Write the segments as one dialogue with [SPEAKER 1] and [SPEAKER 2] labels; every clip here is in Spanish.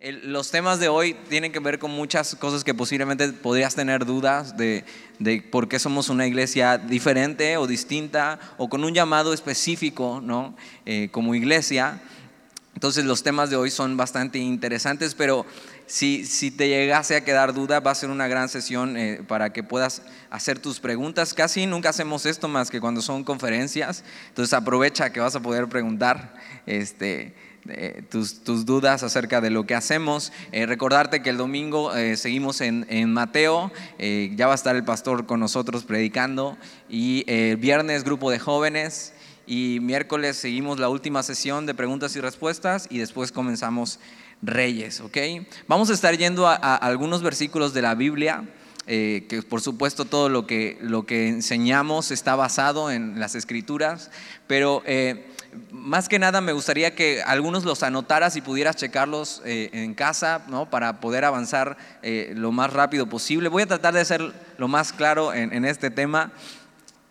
[SPEAKER 1] los temas de hoy tienen que ver con muchas cosas que posiblemente podrías tener dudas de, por qué somos una iglesia diferente o distinta o con un llamado específico, ¿no? Eh, como iglesia. Entonces los temas de hoy son bastante interesantes, pero si, si te llegase a quedar duda, va a ser una gran sesión eh, para que puedas hacer tus preguntas. Casi nunca hacemos esto más que cuando son conferencias, entonces aprovecha que vas a poder preguntar. Este, eh, tus, dudas acerca de lo que hacemos. Eh, recordarte que el domingo eh, seguimos en, Mateo, ya va a estar el pastor con nosotros predicando y el viernes grupo de jóvenes y miércoles seguimos la última sesión de preguntas y respuestas y después comenzamos Reyes, ¿ok? Vamos a estar yendo a, algunos versículos de la Biblia. que por supuesto todo lo que, lo que enseñamos está basado en las escrituras, pero más que nada me gustaría que algunos los anotaras y pudieras checarlos eh, en casa, ¿no? Para poder avanzar eh, lo más rápido posible. Voy a tratar de ser lo más claro en, este tema.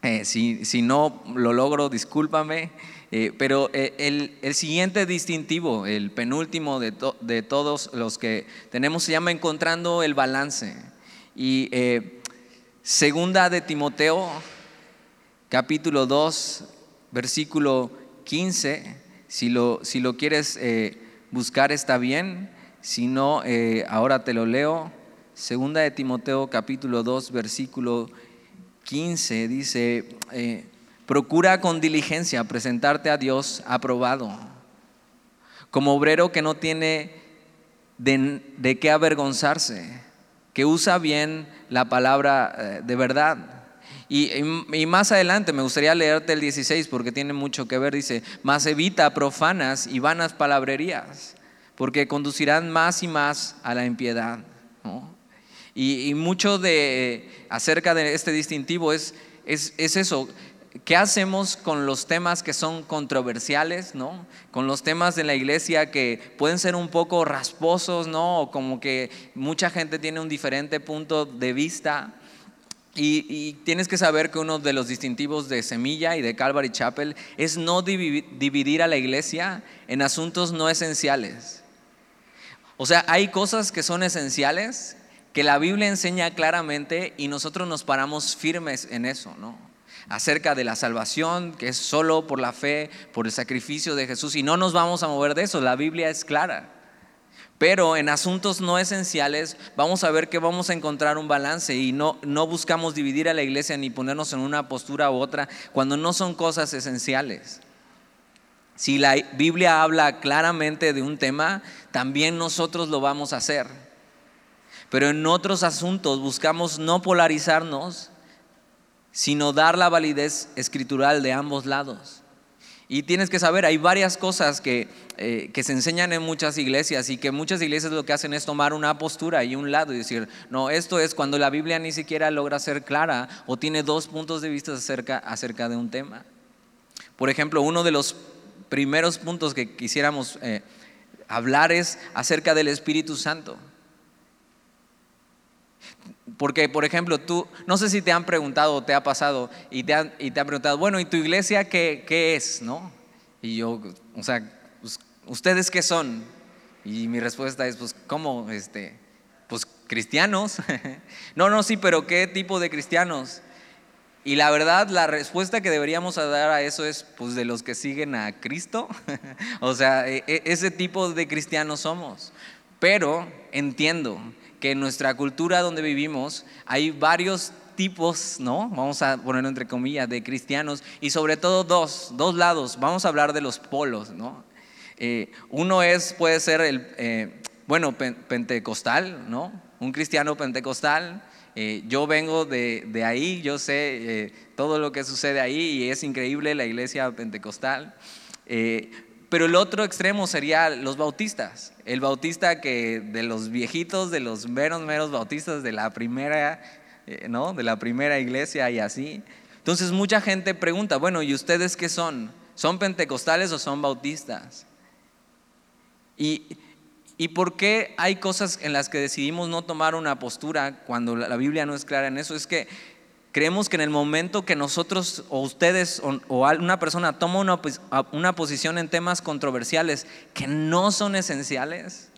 [SPEAKER 1] Eh, si, si, no lo logro, discúlpame. pero el, el, siguiente distintivo, el penúltimo de, de, todos los que tenemos, se llama encontrando el balance. Y segunda de Timoteo, capítulo 2, versículo 15, si lo, si lo quieres eh, buscar está bien, si no, eh, ahora te lo leo. Segunda de Timoteo capítulo 2, versículo 15, dice, eh, procura con diligencia presentarte a Dios aprobado, como obrero que no tiene de, de qué avergonzarse, que usa bien la palabra de verdad y, más adelante me gustaría leerte el 16 porque tiene mucho que ver. Dice, más evita profanas y vanas palabrerías, porque conducirán más y más a la impiedad. Y, mucho de acerca de este distintivo es, es, es, eso. ¿Qué hacemos con los temas que son controversiales, no? Con los temas de la iglesia que pueden ser un poco rasposos, ¿no? O como que mucha gente tiene un diferente punto de vista. Y, tienes que saber que uno de los distintivos de Semilla y de Calvary Chapel es no dividir a la iglesia en asuntos no esenciales. O sea, hay cosas que son esenciales que la Biblia enseña claramente y nosotros nos paramos firmes en eso, ¿no? Acerca de la salvación, que es solo por la fe, por el sacrificio de Jesús, y no nos vamos a mover de eso, la Biblia es clara. Pero en asuntos no esenciales vamos a ver que vamos a encontrar un balance y no, no buscamos dividir a la iglesia ni ponernos en una postura u otra cuando no son cosas esenciales. Si la Biblia habla claramente de un tema, también nosotros lo vamos a hacer. Pero en otros asuntos buscamos no polarizarnos, sino dar la validez escritural de ambos lados. Y tienes que saber, hay varias cosas que, eh, que, se enseñan en muchas iglesias y que muchas iglesias lo que hacen es tomar una postura y un lado y decir, no, esto es cuando la Biblia ni siquiera logra ser clara o tiene dos puntos de vista acerca, acerca de un tema. Por ejemplo, uno de los primeros puntos que quisiéramos eh, hablar es acerca del Espíritu Santo. Porque, por ejemplo, tú, no sé si te han preguntado o te ha pasado y te han, y te han preguntado, bueno, ¿y tu iglesia qué, qué es? ¿No? Y yo, o sea, pues, ¿ustedes qué son? Y mi respuesta es, pues, ¿cómo? Este, pues, cristianos. no, no, sí, pero ¿qué tipo de cristianos? Y la verdad, la respuesta que deberíamos dar a eso es, pues, de los que siguen a Cristo. o sea, e, e, ese tipo de cristianos somos. Pero entiendo que en nuestra cultura donde vivimos hay varios tipos, ¿no? Vamos a ponerlo entre comillas, de cristianos y sobre todo dos, dos lados. Vamos a hablar de los polos, ¿no? Eh, uno es, puede ser el, eh, bueno, pentecostal, ¿no? Un cristiano pentecostal. Eh, yo vengo de, de, ahí, yo sé todo lo que sucede ahí y es increíble la iglesia pentecostal. Pero el otro extremo sería los bautistas. El bautista que de los viejitos, de los meros, meros bautistas de la primera, eh, ¿no? De la primera iglesia y así. Entonces mucha gente pregunta, bueno, ¿y ustedes qué son? ¿Son pentecostales o son bautistas? Y, ¿Y por qué hay cosas en las que decidimos no tomar una postura cuando la Biblia no es clara en eso? Es que Creemos que en el momento que nosotros o ustedes o, una persona toma una, una posición en temas controversiales que no son esenciales,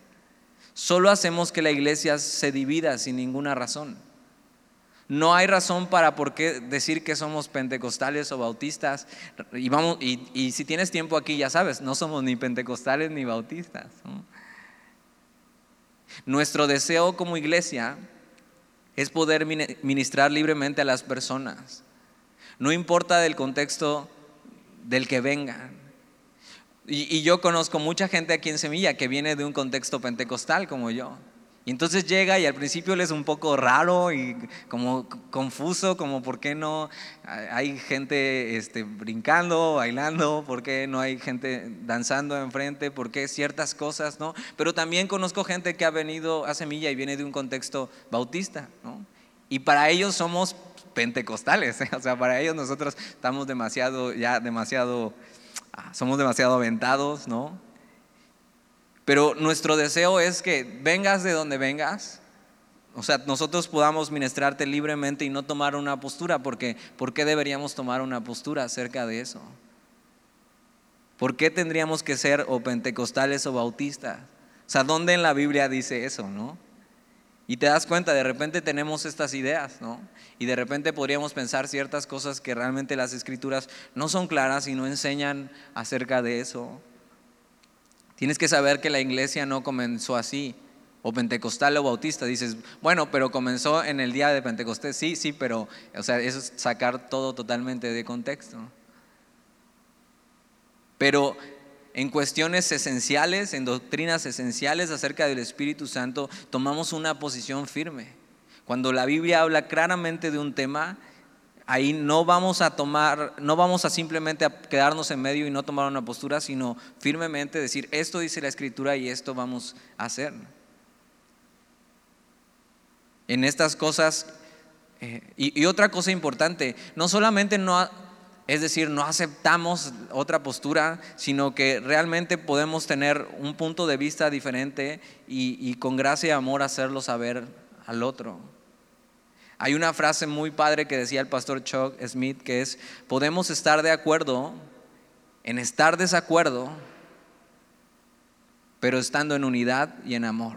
[SPEAKER 1] Solo hacemos que la iglesia se divida sin ninguna razón. No hay razón para por qué decir que somos pentecostales o bautistas. Y, vamos, y, si tienes tiempo aquí, ya sabes, no somos ni pentecostales ni bautistas. Nuestro deseo como iglesia es poder ministrar libremente a las personas. No importa del contexto del que vengan. Y, y yo conozco mucha gente aquí en Semilla que viene de un contexto pentecostal como yo. Y entonces llega y al principio le es un poco raro y como confuso, como por qué no hay gente este, brincando, bailando, por qué no hay gente danzando enfrente, por qué ciertas cosas, ¿no? Pero también conozco gente que ha venido a Semilla y viene de un contexto bautista, ¿no? Y para ellos somos pentecostales, ¿eh? o sea, para ellos nosotros estamos demasiado, ya demasiado, ah, somos demasiado aventados, ¿no? Pero nuestro deseo es que vengas de donde vengas, o sea, nosotros podamos ministrarte libremente y no tomar una postura, porque ¿por qué deberíamos tomar una postura acerca de eso? ¿Por qué tendríamos que ser o pentecostales o bautistas? O sea, ¿dónde en la Biblia dice eso, no? Y te das cuenta, de repente tenemos estas ideas, ¿no? Y de repente podríamos pensar ciertas cosas que realmente las escrituras no son claras y no enseñan acerca de eso. Tienes que saber que la iglesia no comenzó así, o pentecostal o bautista. Dices, bueno, pero comenzó en el día de Pentecostés. Sí, sí, pero o sea, eso es sacar todo totalmente de contexto. Pero en cuestiones esenciales, en doctrinas esenciales acerca del Espíritu Santo, tomamos una posición firme. Cuando la Biblia habla claramente de un tema, ahí no vamos a tomar, no vamos a simplemente quedarnos en medio y no tomar una postura, sino firmemente decir, esto dice la escritura y esto vamos a hacer. En estas cosas, eh, y, otra cosa importante, no solamente no, es decir, no aceptamos otra postura, sino que realmente podemos tener un punto de vista diferente y, y con gracia y amor hacerlo saber al otro. Hay una frase muy padre que decía el pastor Chuck Smith que es, podemos estar de acuerdo en estar desacuerdo, pero estando en unidad y en amor.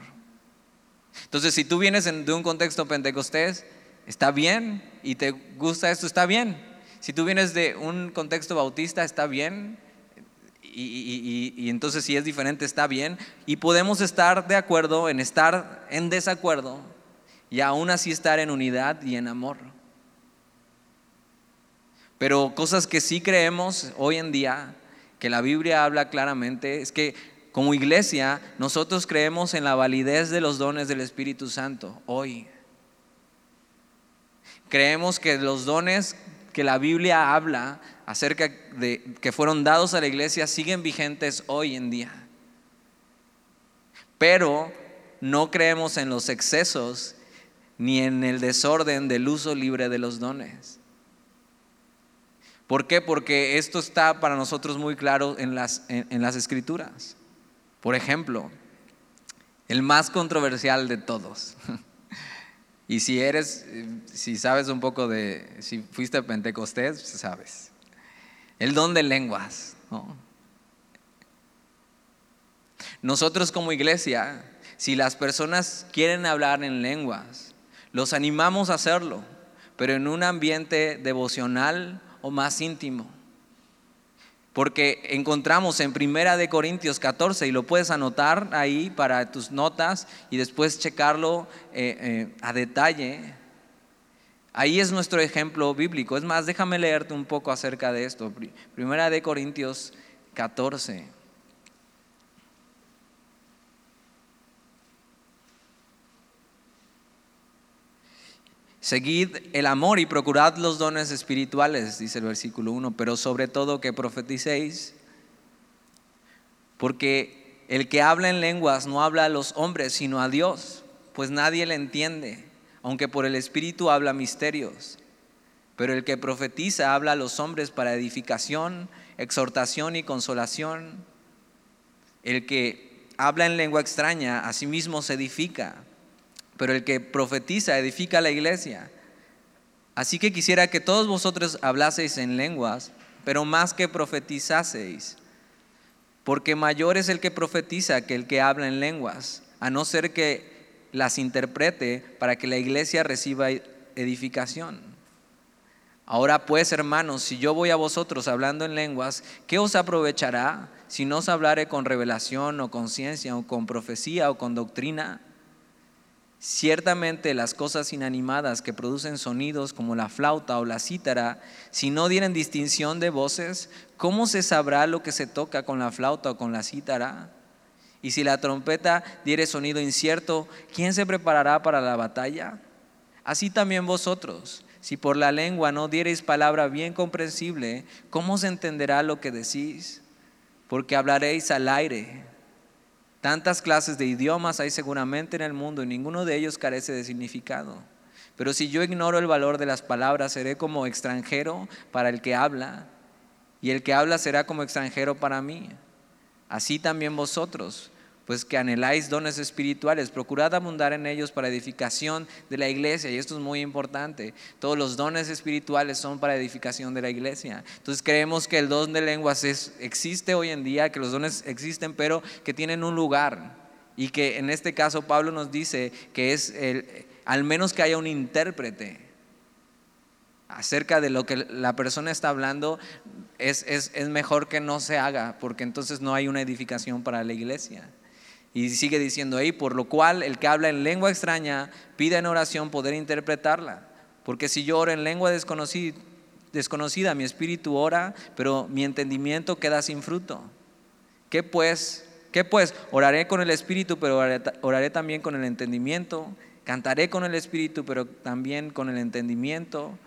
[SPEAKER 1] Entonces, si tú vienes de un contexto pentecostés, está bien, y te gusta esto, está bien. Si tú vienes de un contexto bautista, está bien, y, y, entonces si es diferente, está bien. Y podemos estar de acuerdo en estar en desacuerdo, y aún así estar en unidad y en amor. Pero cosas que sí creemos hoy en día, que la Biblia habla claramente, es que como iglesia nosotros creemos en la validez de los dones del Espíritu Santo hoy. Creemos que los dones que la Biblia habla acerca de que fueron dados a la iglesia siguen vigentes hoy en día. Pero no creemos en los excesos ni en el desorden del uso libre de los dones. ¿Por qué? Porque esto está para nosotros muy claro en las, en, las escrituras. Por ejemplo, el más controversial de todos. Y si eres, si sabes un poco de, si fuiste a Pentecostés, sabes. El don de lenguas. Nosotros como iglesia, si las personas quieren hablar en lenguas, los animamos a hacerlo, pero en un ambiente devocional o más íntimo. Porque encontramos en Primera de Corintios 14, y lo puedes anotar ahí para tus notas y después checarlo eh, eh, a detalle. Ahí es nuestro ejemplo bíblico. Es más, déjame leerte un poco acerca de esto. Primera de Corintios 14. Seguid el amor y procurad los dones espirituales, dice el versículo 1, pero sobre todo que profeticéis, porque el que habla en lenguas no habla a los hombres, sino a Dios, pues nadie le entiende, aunque por el Espíritu habla misterios. Pero el que profetiza habla a los hombres para edificación, exhortación y consolación. El que habla en lengua extraña, a sí mismo se edifica pero el que profetiza edifica la iglesia. Así que quisiera que todos vosotros hablaseis en lenguas, pero más que profetizaseis, porque mayor es el que profetiza que el que habla en lenguas, a no ser que las interprete para que la iglesia reciba edificación. Ahora pues, hermanos, si yo voy a vosotros hablando en lenguas, ¿qué os aprovechará si no os hablaré con revelación o con ciencia o con profecía o con doctrina? Ciertamente las cosas inanimadas que producen sonidos como la flauta o la cítara, si no dieren distinción de voces, ¿cómo se sabrá lo que se toca con la flauta o con la cítara? Y si la trompeta diere sonido incierto, ¿quién se preparará para la batalla? Así también vosotros, si por la lengua no diereis palabra bien comprensible, ¿cómo se entenderá lo que decís? Porque hablaréis al aire Tantas clases de idiomas hay seguramente en el mundo y ninguno de ellos carece de significado. Pero si yo ignoro el valor de las palabras, seré como extranjero para el que habla, y el que habla será como extranjero para mí. Así también vosotros, pues que anheláis dones espirituales, procurad abundar en ellos para edificación de la iglesia. Y esto es muy importante. Todos los dones espirituales son para edificación de la iglesia. Entonces creemos que el don de lenguas existe hoy en día, que los dones existen, pero que tienen un lugar. Y que en este caso Pablo nos dice que es el, al menos que haya un intérprete acerca de lo que la persona está hablando, es, es mejor que no se haga, porque entonces no hay una edificación para la iglesia. Y sigue diciendo ahí, por lo cual el que habla en lengua extraña pide en oración poder interpretarla. Porque si yo oro en lengua desconocida, desconocida, mi espíritu ora, pero mi entendimiento queda sin fruto. ¿Qué pues? ¿Qué pues? Oraré con el espíritu, pero oraré, oraré también con el entendimiento. Cantaré con el espíritu, pero también con el entendimiento.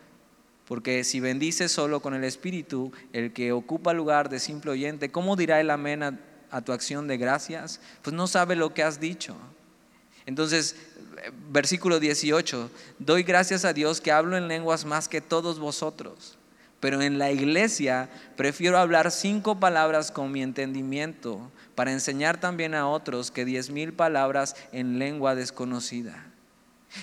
[SPEAKER 1] Porque si bendice solo con el espíritu, el que ocupa lugar de simple oyente, ¿cómo dirá el amén a tu acción de gracias, pues no sabe lo que has dicho. Entonces, versículo 18, doy gracias a Dios que hablo en lenguas más que todos vosotros, pero en la iglesia prefiero hablar cinco palabras con mi entendimiento para enseñar también a otros que diez mil palabras en lengua desconocida.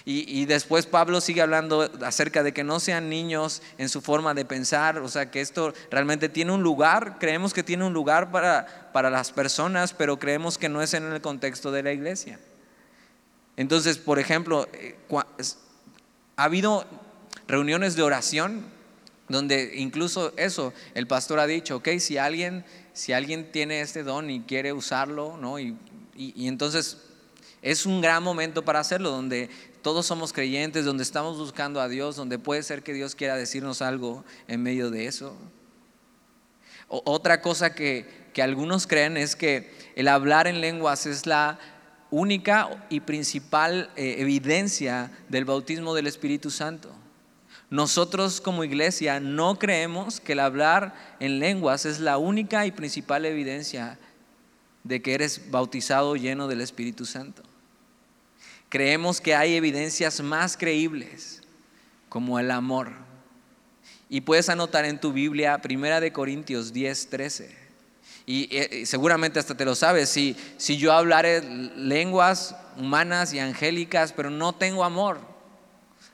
[SPEAKER 1] Y, después Pablo sigue hablando acerca de que no sean niños en su forma de pensar, o sea, que esto realmente tiene un lugar, creemos que tiene un lugar para, para las personas, pero creemos que no es en el contexto de la iglesia. Entonces, por ejemplo, eh, ha habido reuniones de oración donde incluso eso, el pastor ha dicho, ok, si alguien, si alguien tiene este don y quiere usarlo, ¿no? y, y entonces es un gran momento para hacerlo, donde todos somos creyentes, donde estamos buscando a Dios, donde puede ser que Dios quiera decirnos algo en medio de eso. otra cosa que, algunos creen es que el hablar en lenguas es la única y principal eh, evidencia del bautismo del Espíritu Santo. Nosotros como iglesia no creemos que el hablar en lenguas es la única y principal evidencia de que eres bautizado lleno del Espíritu Santo. Creemos que hay evidencias más creíbles, como el amor. Y puedes anotar en tu Biblia, Primera de Corintios 10, 13. Y, seguramente hasta te lo sabes, si, si yo hablaré lenguas humanas y angélicas, pero no tengo amor.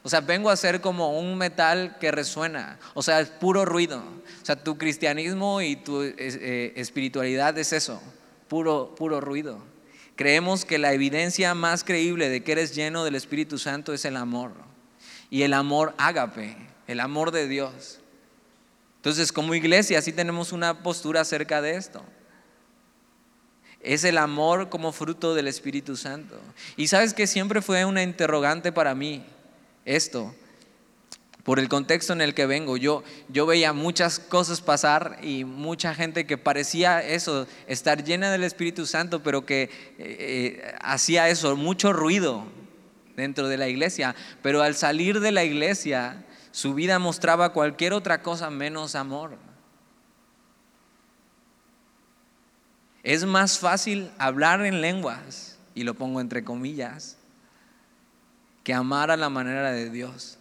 [SPEAKER 1] O sea, vengo a ser como un metal que resuena. O sea, es puro ruido. O sea, tu cristianismo y tu eh, espiritualidad es eso, puro, puro ruido. Creemos que la evidencia más creíble de que eres lleno del Espíritu Santo es el amor. Y el amor ágape, el amor de Dios. Entonces, como iglesia, sí tenemos una postura acerca de esto. Es el amor como fruto del Espíritu Santo. Y sabes que siempre fue una interrogante para mí esto por el contexto en el que vengo. Yo, yo veía muchas cosas pasar y mucha gente que parecía eso, estar llena del Espíritu Santo, pero que eh, eh, hacía eso, mucho ruido dentro de la iglesia. Pero al salir de la iglesia, su vida mostraba cualquier otra cosa menos amor. Es más fácil hablar en lenguas, y lo pongo entre comillas, que amar a la manera de Dios.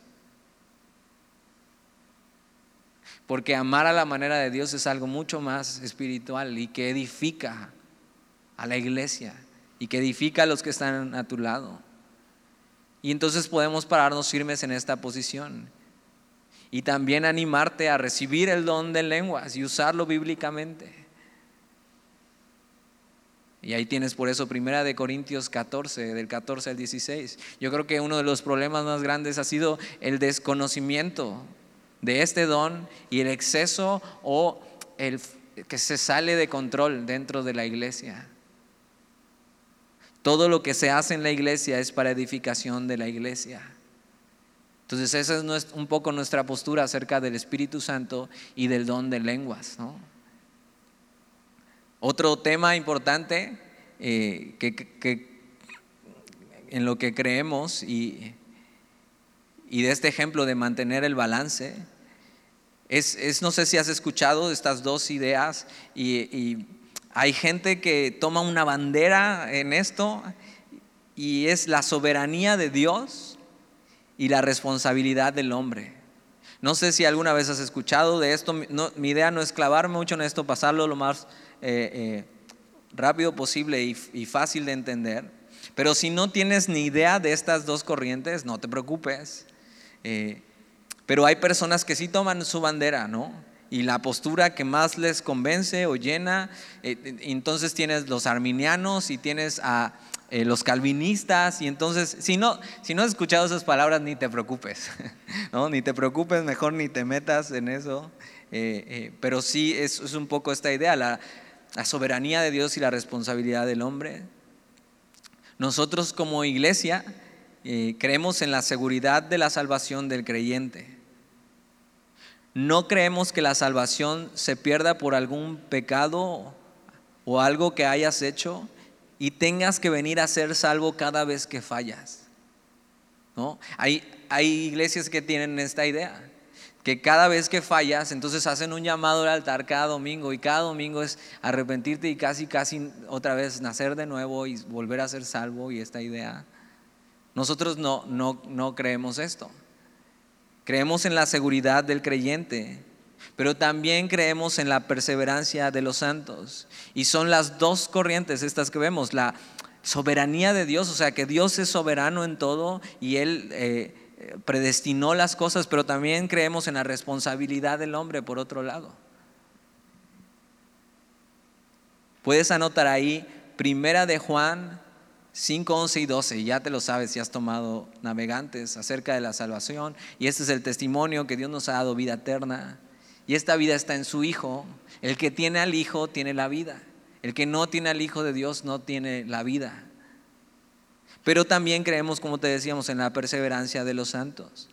[SPEAKER 1] Porque amar a la manera de Dios es algo mucho más espiritual y que edifica a la iglesia y que edifica a los que están a tu lado. Y entonces podemos pararnos firmes en esta posición. Y también animarte a recibir el don de lenguas y usarlo bíblicamente. Y ahí tienes por eso Primera de Corintios 14, del 14 al 16. Yo creo que uno de los problemas más grandes ha sido el desconocimiento de este don y el exceso o el que se sale de control dentro de la iglesia. Todo lo que se hace en la iglesia es para edificación de la iglesia. Entonces esa es un poco nuestra postura acerca del Espíritu Santo y del don de lenguas. Otro tema importante eh, que, en lo que creemos y, y, de este ejemplo de mantener el balance es, es, no sé si has escuchado estas dos ideas y hay gente que toma una bandera en esto y es la soberanía de Dios y la responsabilidad del hombre. No sé si alguna vez has escuchado de esto. mi idea no es clavarme mucho en esto, pasarlo lo más eh, eh, rápido posible y, fácil de entender. Pero si no tienes ni idea de estas dos corrientes, no te preocupes. Eh, pero hay personas que sí toman su bandera, ¿no? y la postura que más les convence o llena. Eh, entonces tienes los arminianos y tienes a eh, los calvinistas y entonces si no, si no has escuchado esas palabras ni te preocupes, ¿no? ni te preocupes, mejor ni te metas en eso. Eh, pero sí es, un poco esta idea, la soberanía de Dios y la responsabilidad del hombre. Nosotros como iglesia creemos en la seguridad de la salvación del creyente. No creemos que la salvación se pierda por algún pecado o algo que hayas hecho y tengas que venir a ser salvo cada vez que fallas. ¿No? Hay, hay iglesias que tienen esta idea, que cada vez que fallas, entonces hacen un llamado al altar cada domingo y cada domingo es arrepentirte y casi, casi otra vez nacer de nuevo y volver a ser salvo y esta idea. Nosotros no, no, no creemos esto. Creemos en la seguridad del creyente, pero también creemos en la perseverancia de los santos. Y son las dos corrientes estas que vemos, la soberanía de Dios, o sea que Dios es soberano en todo y Él eh, predestinó las cosas, pero también creemos en la responsabilidad del hombre por otro lado. Puedes anotar ahí, primera de Juan 5, 11 y 12, ya te lo sabes si has tomado navegantes acerca de la salvación. Y este es el testimonio que Dios nos ha dado vida eterna. Y esta vida está en su Hijo. El que tiene al Hijo tiene la vida. El que no tiene al Hijo de Dios no tiene la vida. Pero también creemos, como te decíamos, en la perseverancia de los santos.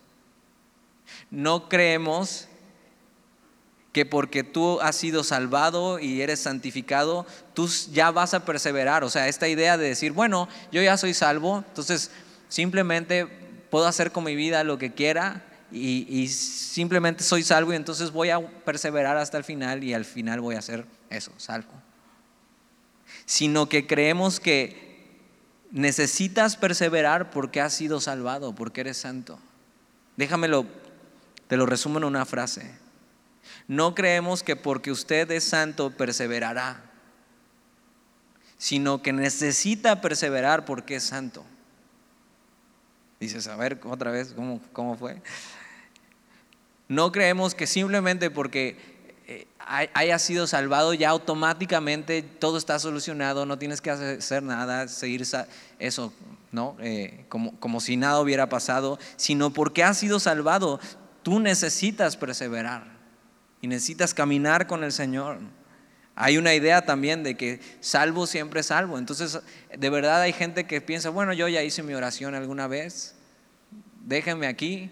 [SPEAKER 1] No creemos que porque tú has sido salvado y eres santificado, tú ya vas a perseverar. O sea, esta idea de decir, bueno, yo ya soy salvo, entonces simplemente puedo hacer con mi vida lo que quiera y, simplemente soy salvo y entonces voy a perseverar hasta el final y al final voy a hacer eso, salvo. Sino que creemos que necesitas perseverar porque has sido salvado, porque eres santo. Déjamelo, te lo resumo en una frase. No creemos que porque usted es santo perseverará, sino que necesita perseverar porque es santo. Dices, a ver, otra vez, ¿cómo, cómo fue? No creemos que simplemente porque eh, haya sido salvado ya automáticamente todo está solucionado, no tienes que hacer nada, seguir eso, ¿no? Eh, como, como si nada hubiera pasado, sino porque has sido salvado, tú necesitas perseverar y necesitas caminar con el Señor. Hay una idea también de que salvo siempre salvo. Entonces, de verdad hay gente que piensa, bueno, yo ya hice mi oración alguna vez, déjenme aquí,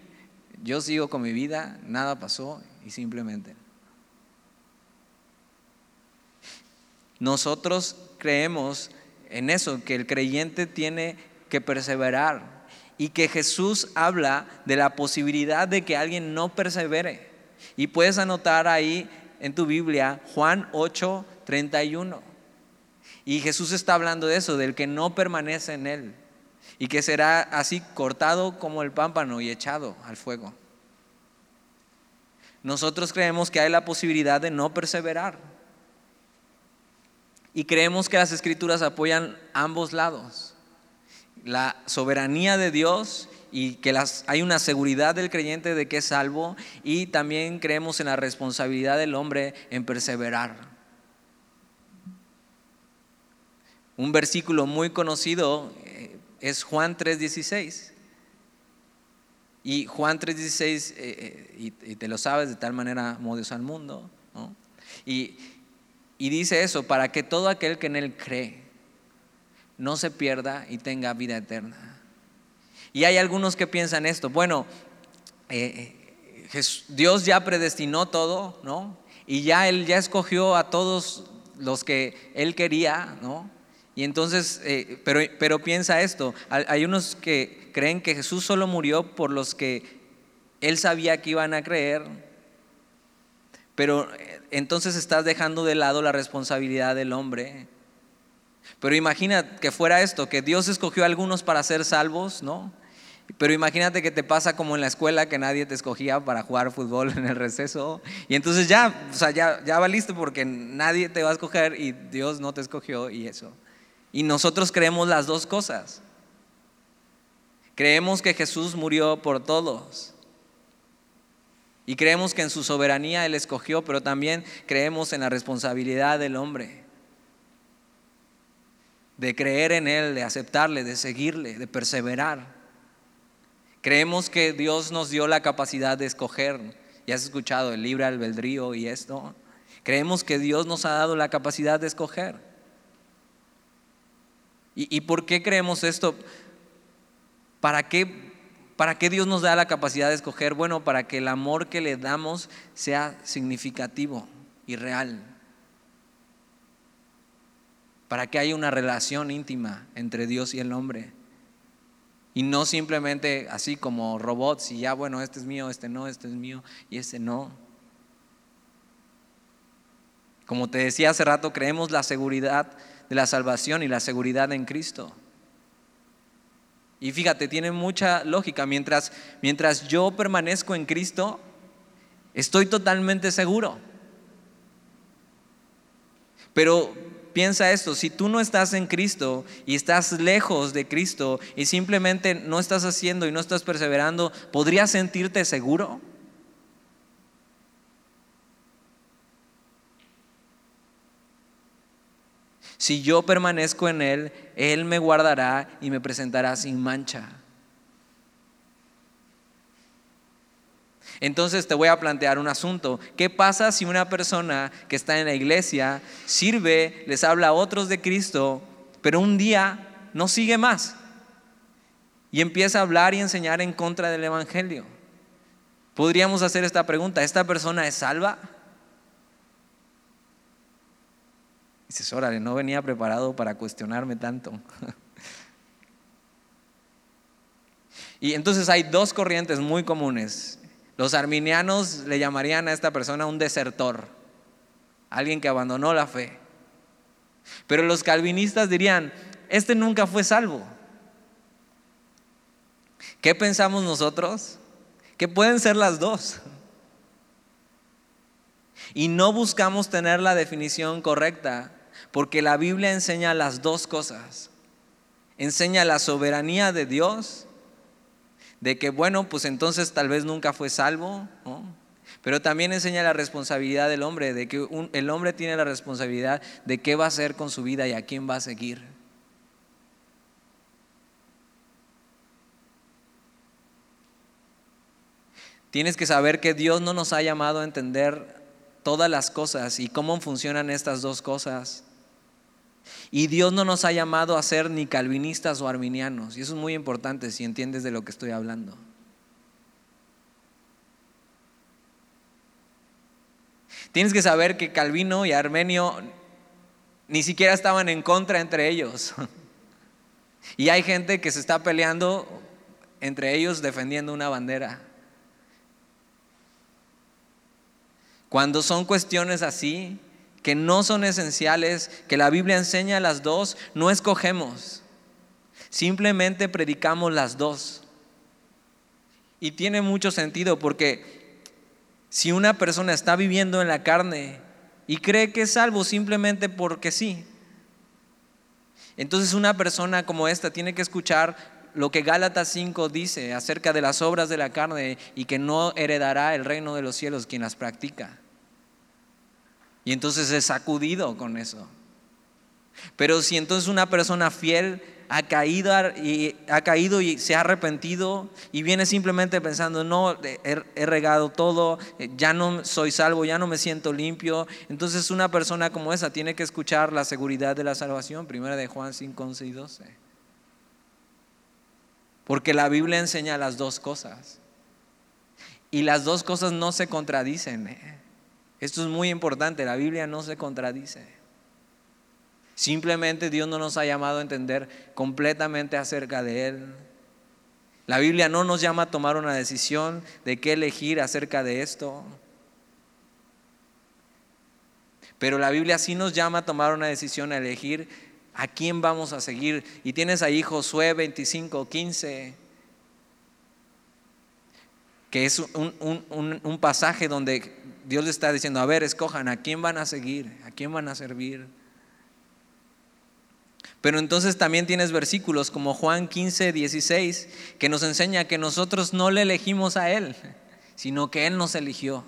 [SPEAKER 1] yo sigo con mi vida, nada pasó y simplemente. Nosotros creemos en eso, que el creyente tiene que perseverar y que Jesús habla de la posibilidad de que alguien no persevere. Y puedes anotar ahí en tu Biblia Juan 8, 31. Y Jesús está hablando de eso, del que no permanece en él y que será así cortado como el pámpano y echado al fuego. Nosotros creemos que hay la posibilidad de no perseverar. Y creemos que las escrituras apoyan ambos lados. La soberanía de Dios y que las, hay una seguridad del creyente de que es salvo y también creemos en la responsabilidad del hombre en perseverar. Un versículo muy conocido eh, es Juan 3:16. Y Juan 3:16, eh, y, y, te lo sabes, de tal manera amó al mundo. Y, y dice eso, para que todo aquel que en Él cree no se pierda y tenga vida eterna. Y hay algunos que piensan esto, bueno, eh, Dios ya predestinó todo, ¿no? Y ya Él ya escogió a todos los que Él quería, ¿no? Y entonces, eh, pero, pero piensa esto, hay unos que creen que Jesús solo murió por los que Él sabía que iban a creer, pero eh, entonces estás dejando de lado la responsabilidad del hombre. Pero imagina que fuera esto, que Dios escogió a algunos para ser salvos, ¿no? Pero imagínate que te pasa como en la escuela que nadie te escogía para jugar fútbol en el receso. Y entonces ya, o sea, ya, ya valiste porque nadie te va a escoger y Dios no te escogió y eso. Y nosotros creemos las dos cosas. Creemos que Jesús murió por todos. Y creemos que en su soberanía Él escogió, pero también creemos en la responsabilidad del hombre. De creer en Él, de aceptarle, de seguirle, de perseverar. Creemos que Dios nos dio la capacidad de escoger. Ya has escuchado el libre albedrío y esto. Creemos que Dios nos ha dado la capacidad de escoger. ¿Y, por qué creemos esto? ¿Para qué, ¿Para qué Dios nos da la capacidad de escoger? Bueno, para que el amor que le damos sea significativo y real. Para que haya una relación íntima entre Dios y el hombre. Y no simplemente así como robots y ya, bueno, este es mío, este no, este es mío y este no. Como te decía hace rato, creemos la seguridad de la salvación y la seguridad en Cristo. Y fíjate, tiene mucha lógica. Mientras, mientras yo permanezco en Cristo, estoy totalmente seguro. Pero Piensa esto, si tú no estás en Cristo y estás lejos de Cristo y simplemente no estás haciendo y no estás perseverando, ¿podrías sentirte seguro? Si yo permanezco en Él, Él me guardará y me presentará sin mancha. Entonces te voy a plantear un asunto. ¿Qué pasa si una persona que está en la iglesia sirve, les habla a otros de Cristo, pero un día no sigue más y empieza a hablar y enseñar en contra del Evangelio? Podríamos hacer esta pregunta, ¿esta persona es salva? Dices, órale, no venía preparado para cuestionarme tanto. y entonces hay dos corrientes muy comunes los arminianos le llamarían a esta persona un desertor, alguien que abandonó la fe. Pero los calvinistas dirían, este nunca fue salvo. ¿Qué pensamos nosotros? Que pueden ser las dos. Y no buscamos tener la definición correcta, porque la Biblia enseña las dos cosas. Enseña la soberanía de Dios de que, bueno, pues entonces tal vez nunca fue salvo, pero también enseña la responsabilidad del hombre, de que el hombre tiene la responsabilidad de qué va a hacer con su vida y a quién va a seguir. Tienes que saber que Dios no nos ha llamado a entender todas las cosas y cómo funcionan estas dos cosas. Y Dios no nos ha llamado a ser ni calvinistas o arminianos. Y eso es muy importante si entiendes de lo que estoy hablando. Tienes que saber que Calvino y Armenio ni siquiera estaban en contra entre ellos. Y hay gente que se está peleando entre ellos defendiendo una bandera. Cuando son cuestiones así, que no son esenciales, que la Biblia enseña las dos, no escogemos. Simplemente predicamos las dos. Y tiene mucho sentido porque si una persona está viviendo en la carne y cree que es salvo simplemente porque sí, entonces una persona como esta tiene que escuchar lo que Gálatas 5 dice acerca de las obras de la carne y que no heredará el reino de los cielos quien las practica. Y entonces es sacudido con eso. Pero si entonces una persona fiel ha caído y, ha caído y se ha arrepentido y viene simplemente pensando, no, he, regado todo, ya no soy salvo, ya no me siento limpio. Entonces una persona como esa tiene que escuchar la seguridad de la salvación, primera de Juan 5, 11 y 12. Porque la Biblia enseña las dos cosas. Y las dos cosas no se contradicen. Esto es muy importante, la Biblia no se contradice. Simplemente Dios no nos ha llamado a entender completamente acerca de Él. La Biblia no nos llama a tomar una decisión de qué elegir acerca de esto. Pero la Biblia sí nos llama a tomar una decisión, a elegir a quién vamos a seguir. Y tienes ahí Josué 25, 15, que es un, un pasaje donde Dios le está diciendo, a ver, escojan a quién van a seguir, a quién van a servir. Pero entonces también tienes versículos como Juan 15, 16, que nos enseña que nosotros no le elegimos a Él, sino que Él nos eligió.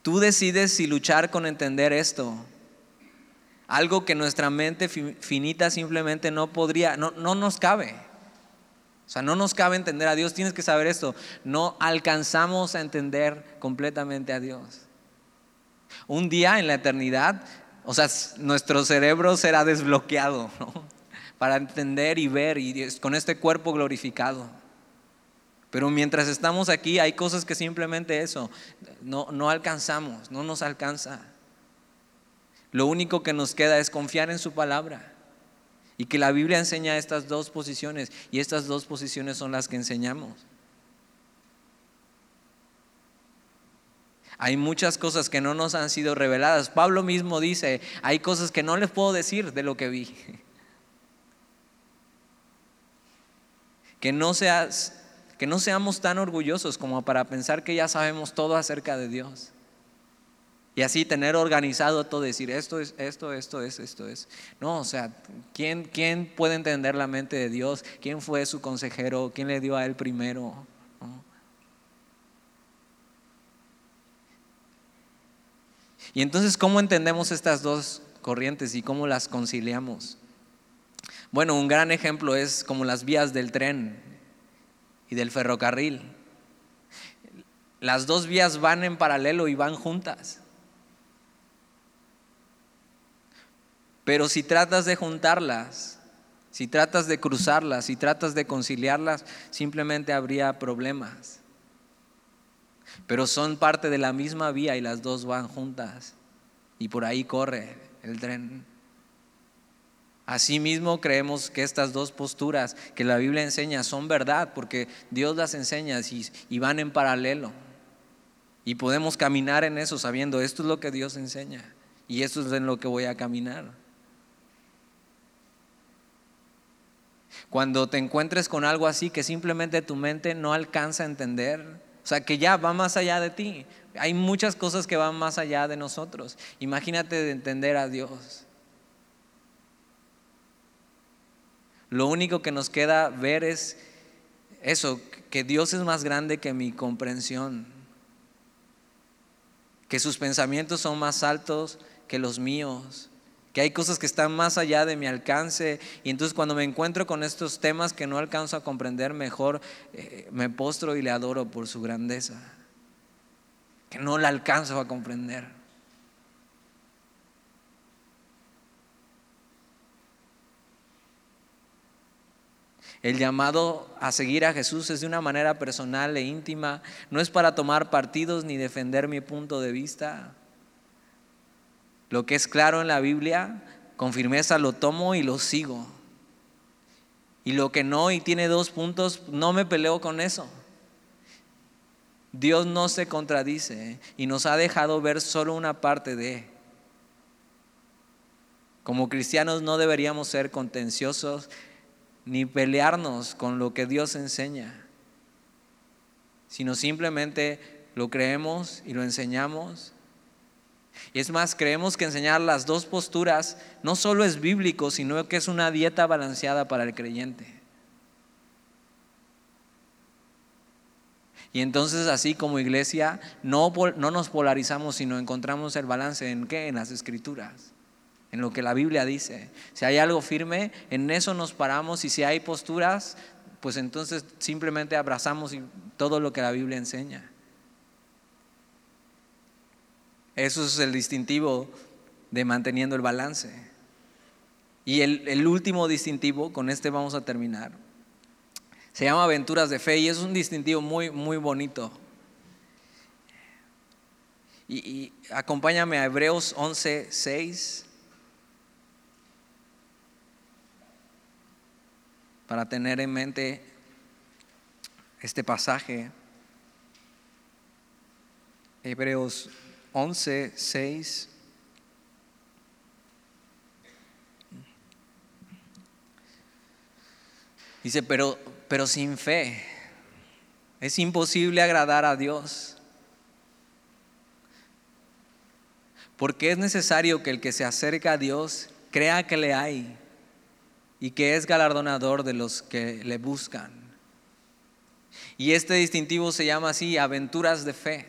[SPEAKER 1] Tú decides si luchar con entender esto. Algo que nuestra mente finita simplemente no podría, no, no nos cabe. O sea, no nos cabe entender a Dios. Tienes que saber esto. No alcanzamos a entender completamente a Dios. Un día en la eternidad, o sea, nuestro cerebro será desbloqueado para entender y ver y con este cuerpo glorificado. Pero mientras estamos aquí hay cosas que simplemente eso, no, no alcanzamos, no nos alcanza. Lo único que nos queda es confiar en su palabra. Y que la Biblia enseña estas dos posiciones y estas dos posiciones son las que enseñamos. Hay muchas cosas que no nos han sido reveladas. Pablo mismo dice, hay cosas que no les puedo decir de lo que vi. Que no, que no seamos tan orgullosos como para pensar que ya sabemos todo acerca de Dios. Y así tener organizado todo, decir esto es, esto, esto es, esto es. No, o sea, ¿quién, ¿quién puede entender la mente de Dios? ¿Quién fue su consejero? ¿Quién le dio a él primero? Y entonces, ¿cómo entendemos estas dos corrientes y cómo las conciliamos? Bueno, un gran ejemplo es como las vías del tren y del ferrocarril. Las dos vías van en paralelo y van juntas. Pero si tratas de juntarlas, si tratas de cruzarlas, si tratas de conciliarlas, simplemente habría problemas pero son parte de la misma vía y las dos van juntas y por ahí corre el tren. Asimismo creemos que estas dos posturas que la Biblia enseña son verdad porque Dios las enseña y, van en paralelo. Y podemos caminar en eso sabiendo esto es lo que Dios enseña y esto es en lo que voy a caminar. Cuando te encuentres con algo así que simplemente tu mente no alcanza a entender, o sea, que ya va más allá de ti. Hay muchas cosas que van más allá de nosotros. Imagínate de entender a Dios. Lo único que nos queda ver es eso, que Dios es más grande que mi comprensión, que sus pensamientos son más altos que los míos, que hay cosas que están más allá de mi alcance. Y entonces cuando me encuentro con estos temas que no alcanzo a comprender mejor, eh, me postro y le adoro por su grandeza, que no la alcanzo a comprender. El llamado a seguir a Jesús es de una manera personal e íntima, no es para tomar partidos ni defender mi punto de vista. Lo que es claro en la Biblia, con firmeza lo tomo y lo sigo. Y lo que no y tiene dos puntos, no me peleo con eso. Dios no se contradice y nos ha dejado ver solo una parte de. Como cristianos no deberíamos ser contenciosos ni pelearnos con lo que Dios enseña, sino simplemente lo creemos y lo enseñamos y es más, creemos que enseñar las dos posturas no solo es bíblico, sino que es una dieta balanceada para el creyente. Y entonces así como iglesia no, no nos polarizamos, sino encontramos el balance en qué? En las escrituras, en lo que la Biblia dice. Si hay algo firme, en eso nos paramos y si hay posturas, pues entonces simplemente abrazamos todo lo que la Biblia enseña. Eso es el distintivo de manteniendo el balance. Y el, último distintivo, con este vamos a terminar, se llama Aventuras de Fe y es un distintivo muy, muy bonito. Y, acompáñame a Hebreos 11, 6. Para tener en mente este pasaje. Hebreos 11, 6. Dice, pero pero sin fe es imposible agradar a Dios. Porque es necesario que el que se acerca a Dios crea que le hay y que es galardonador de los que le buscan. Y este distintivo se llama así, aventuras de fe.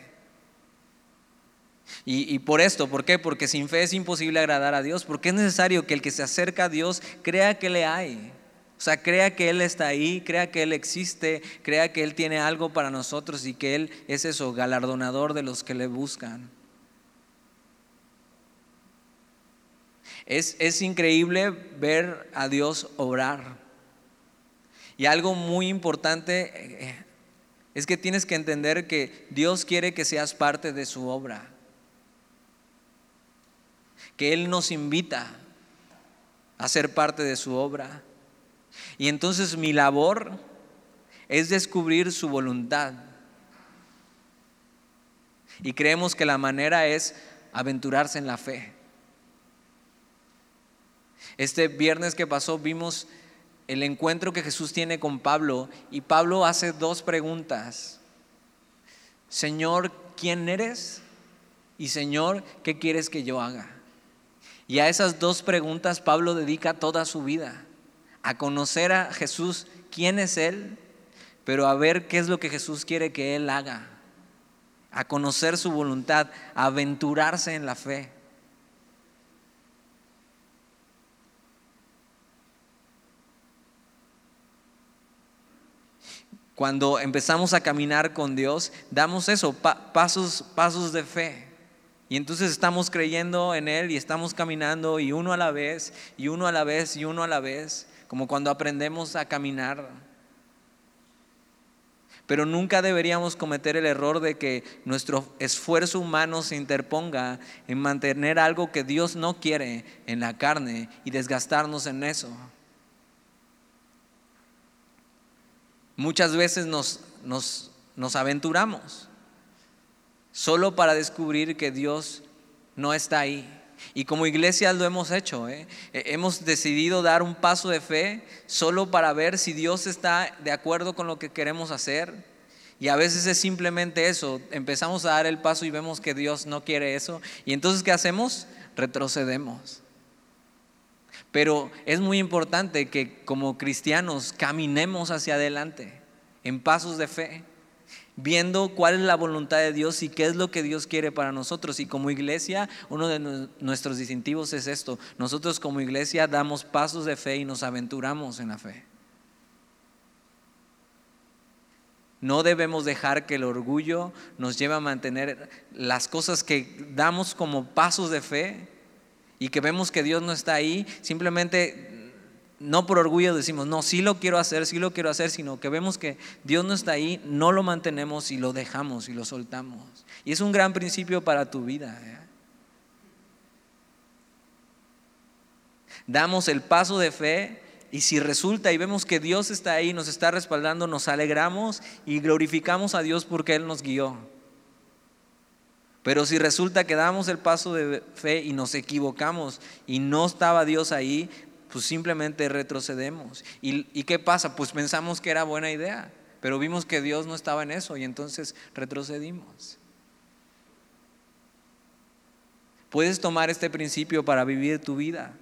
[SPEAKER 1] Y, por esto, ¿por qué? Porque sin fe es imposible agradar a Dios, porque es necesario que el que se acerca a Dios crea que le hay o sea, crea que Él está ahí, crea que Él existe, crea que Él tiene algo para nosotros y que Él es eso, galardonador de los que le buscan. Es, es increíble ver a Dios obrar. Y algo muy importante eh, es que tienes que entender que Dios quiere que seas parte de su obra. Que Él nos invita a ser parte de su obra. Y entonces mi labor es descubrir su voluntad. Y creemos que la manera es aventurarse en la fe. Este viernes que pasó vimos el encuentro que Jesús tiene con Pablo y Pablo hace dos preguntas. Señor, ¿quién eres? Y Señor, ¿qué quieres que yo haga? Y a esas dos preguntas Pablo dedica toda su vida a conocer a Jesús, quién es Él, pero a ver qué es lo que Jesús quiere que Él haga, a conocer su voluntad, a aventurarse en la fe. Cuando empezamos a caminar con Dios, damos eso, pasos, pasos de fe. Y entonces estamos creyendo en Él y estamos caminando y uno a la vez, y uno a la vez, y uno a la vez como cuando aprendemos a caminar. Pero nunca deberíamos cometer el error de que nuestro esfuerzo humano se interponga en mantener algo que Dios no quiere en la carne y desgastarnos en eso. Muchas veces nos, nos, nos aventuramos solo para descubrir que Dios no está ahí y como iglesia lo hemos hecho. ¿eh? Hemos decidido dar un paso de fe solo para ver si Dios está de acuerdo con lo que queremos hacer. Y a veces es simplemente eso. Empezamos a dar el paso y vemos que Dios no quiere eso. Y entonces, ¿qué hacemos? Retrocedemos. Pero es muy importante que como cristianos caminemos hacia adelante en pasos de fe viendo cuál es la voluntad de Dios y qué es lo que Dios quiere para nosotros. Y como iglesia, uno de nuestros distintivos es esto. Nosotros como iglesia damos pasos de fe y nos aventuramos en la fe. No debemos dejar que el orgullo nos lleve a mantener las cosas que damos como pasos de fe y que vemos que Dios no está ahí, simplemente no por orgullo decimos, no, sí lo quiero hacer, sí lo quiero hacer, sino que vemos que Dios no está ahí, no lo mantenemos y lo dejamos y lo soltamos. Y es un gran principio para tu vida. ¿eh? Damos el paso de fe y si resulta y vemos que Dios está ahí, nos está respaldando, nos alegramos y glorificamos a Dios porque Él nos guió. Pero si resulta que damos el paso de fe y nos equivocamos y no estaba Dios ahí, pues simplemente retrocedemos. ¿Y, qué pasa? Pues pensamos que era buena idea, pero vimos que Dios no estaba en eso y entonces retrocedimos. Puedes tomar este principio para vivir tu vida.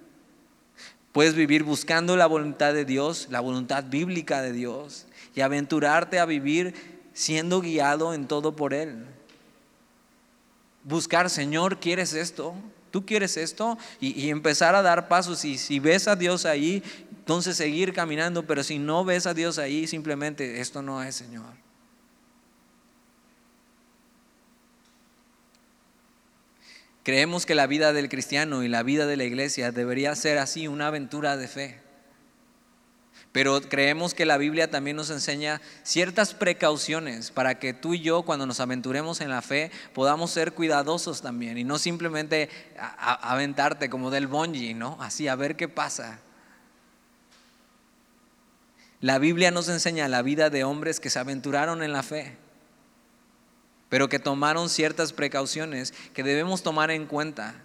[SPEAKER 1] Puedes vivir buscando la voluntad de Dios, la voluntad bíblica de Dios, y aventurarte a vivir siendo guiado en todo por Él. Buscar, Señor, ¿quieres esto? ¿Tú quieres esto? Y, empezar a dar pasos. Y si ves a Dios ahí, entonces seguir caminando. Pero si no ves a Dios ahí, simplemente esto no es, Señor. Creemos que la vida del cristiano y la vida de la iglesia debería ser así, una aventura de fe. Pero creemos que la Biblia también nos enseña ciertas precauciones para que tú y yo cuando nos aventuremos en la fe podamos ser cuidadosos también y no simplemente aventarte como del bungee, ¿no? Así a ver qué pasa. La Biblia nos enseña la vida de hombres que se aventuraron en la fe, pero que tomaron ciertas precauciones que debemos tomar en cuenta.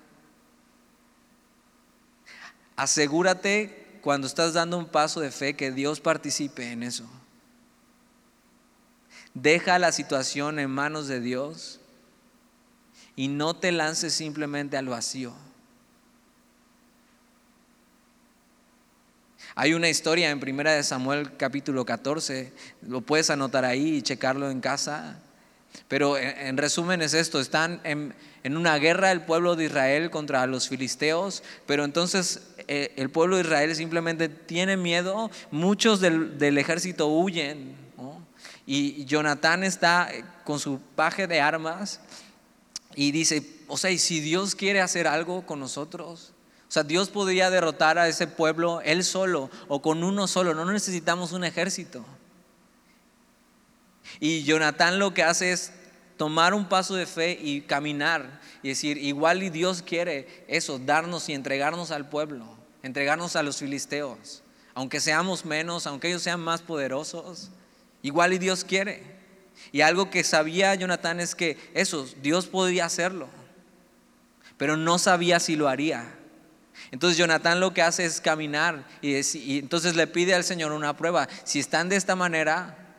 [SPEAKER 1] Asegúrate cuando estás dando un paso de fe, que Dios participe en eso. Deja la situación en manos de Dios y no te lances simplemente al vacío. Hay una historia en Primera de Samuel capítulo 14, lo puedes anotar ahí y checarlo en casa. Pero en, resumen es esto, están en, una guerra el pueblo de Israel contra los filisteos, pero entonces el pueblo de Israel simplemente tiene miedo, muchos del, ejército huyen, y Jonatán está eh, con su paje de armas y dice, o sea, ¿y si Dios quiere hacer algo con nosotros? O sea, Dios podría derrotar a ese pueblo él solo o con uno solo, no necesitamos un ejército. Y Jonatán lo que hace es tomar un paso de fe y caminar y decir, igual y Dios quiere eso, darnos y entregarnos al pueblo, entregarnos a los filisteos, aunque seamos menos, aunque ellos sean más poderosos, igual y Dios quiere. Y algo que sabía Jonatán es que eso, Dios podía hacerlo, pero no sabía si lo haría. Entonces Jonatán lo que hace es caminar y, y entonces le pide al Señor una prueba. Si están de esta manera,